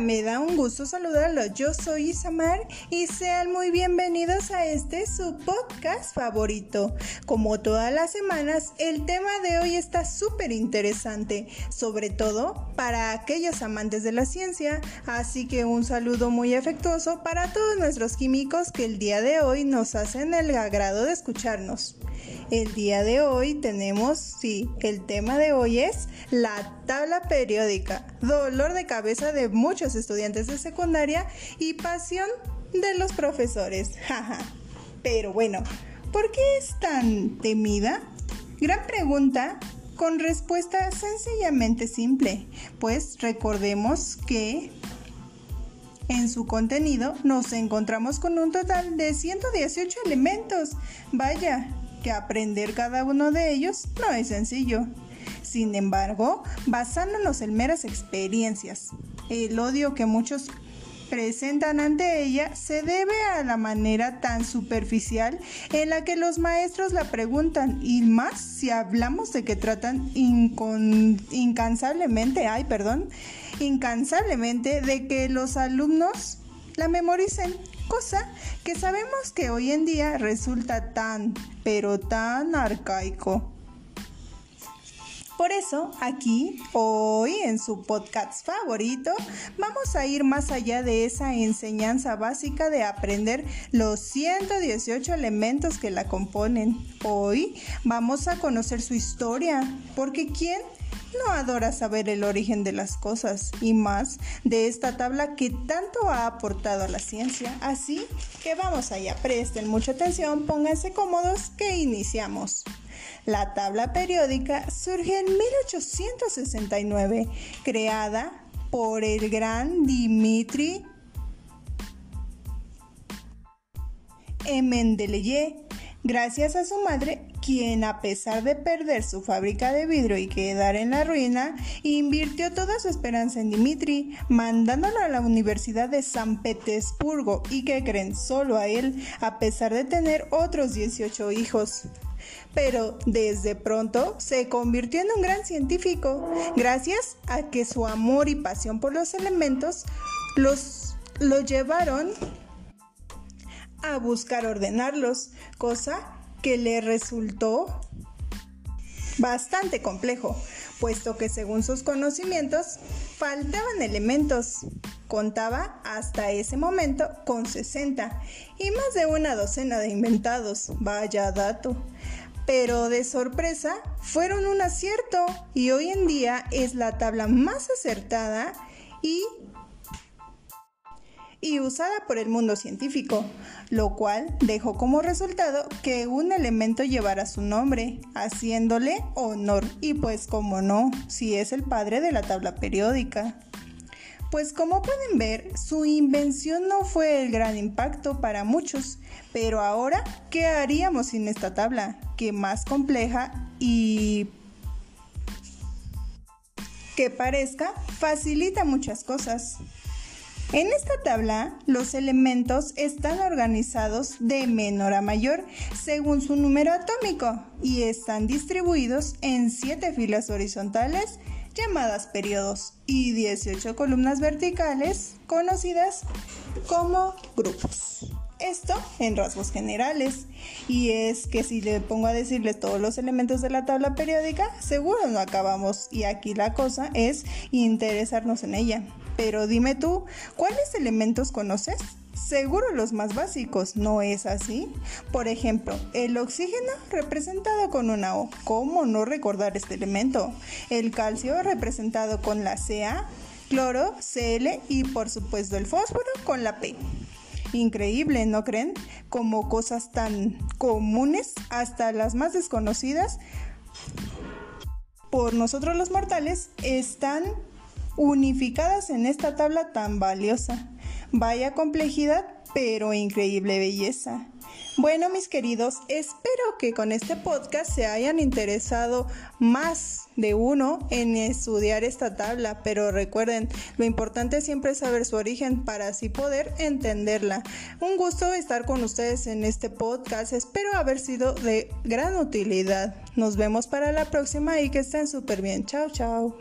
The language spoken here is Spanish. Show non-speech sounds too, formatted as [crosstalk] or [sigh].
me da un gusto saludarlos. Yo soy Isamar y sean muy bienvenidos a este su podcast favorito. Como todas las semanas, el tema de hoy está súper interesante, sobre todo para aquellos amantes de la ciencia. Así que un saludo muy afectuoso para todos nuestros químicos que el día de hoy nos hacen el agrado de escucharnos. El día de hoy tenemos, sí, el tema de hoy es la tabla periódica, dolor de cabeza de muchos estudiantes de secundaria y pasión de los profesores. [laughs] Pero bueno, ¿por qué es tan temida? Gran pregunta con respuesta sencillamente simple, pues recordemos que en su contenido nos encontramos con un total de 118 elementos. Vaya, que aprender cada uno de ellos no es sencillo. Sin embargo, basándonos en meras experiencias, el odio que muchos presentan ante ella se debe a la manera tan superficial en la que los maestros la preguntan y más si hablamos de que tratan incansablemente, ay, perdón, incansablemente de que los alumnos la memoricen cosa que sabemos que hoy en día resulta tan, pero tan arcaico. Por eso, aquí, hoy, en su podcast favorito, vamos a ir más allá de esa enseñanza básica de aprender los 118 elementos que la componen. Hoy vamos a conocer su historia, porque ¿quién no adora saber el origen de las cosas y más de esta tabla que tanto ha aportado a la ciencia. Así que vamos allá, presten mucha atención, pónganse cómodos que iniciamos. La tabla periódica surge en 1869, creada por el gran Dimitri Mendeleev, gracias a su madre quien a pesar de perder su fábrica de vidrio y quedar en la ruina, invirtió toda su esperanza en Dimitri, mandándolo a la Universidad de San Petersburgo y que creen solo a él, a pesar de tener otros 18 hijos. Pero desde pronto se convirtió en un gran científico, gracias a que su amor y pasión por los elementos los lo llevaron a buscar ordenarlos, cosa que le resultó bastante complejo, puesto que según sus conocimientos faltaban elementos. Contaba hasta ese momento con 60 y más de una docena de inventados, vaya dato. Pero de sorpresa fueron un acierto y hoy en día es la tabla más acertada y y usada por el mundo científico, lo cual dejó como resultado que un elemento llevara su nombre, haciéndole honor y pues como no, si es el padre de la tabla periódica. Pues como pueden ver, su invención no fue el gran impacto para muchos, pero ahora, ¿qué haríamos sin esta tabla? Que más compleja y que parezca facilita muchas cosas. En esta tabla, los elementos están organizados de menor a mayor según su número atómico y están distribuidos en 7 filas horizontales llamadas periodos y 18 columnas verticales conocidas como grupos. Esto en rasgos generales. Y es que si le pongo a decirles todos los elementos de la tabla periódica, seguro no acabamos. Y aquí la cosa es interesarnos en ella. Pero dime tú, ¿cuáles elementos conoces? Seguro los más básicos, ¿no es así? Por ejemplo, el oxígeno representado con una O. ¿Cómo no recordar este elemento? El calcio representado con la Ca, cloro, Cl y por supuesto el fósforo con la P. Increíble, ¿no creen? Como cosas tan comunes, hasta las más desconocidas, por nosotros los mortales, están unificadas en esta tabla tan valiosa. Vaya complejidad, pero increíble belleza. Bueno, mis queridos, espero que con este podcast se hayan interesado más de uno en estudiar esta tabla, pero recuerden, lo importante siempre es saber su origen para así poder entenderla. Un gusto estar con ustedes en este podcast, espero haber sido de gran utilidad. Nos vemos para la próxima y que estén súper bien. Chao, chao.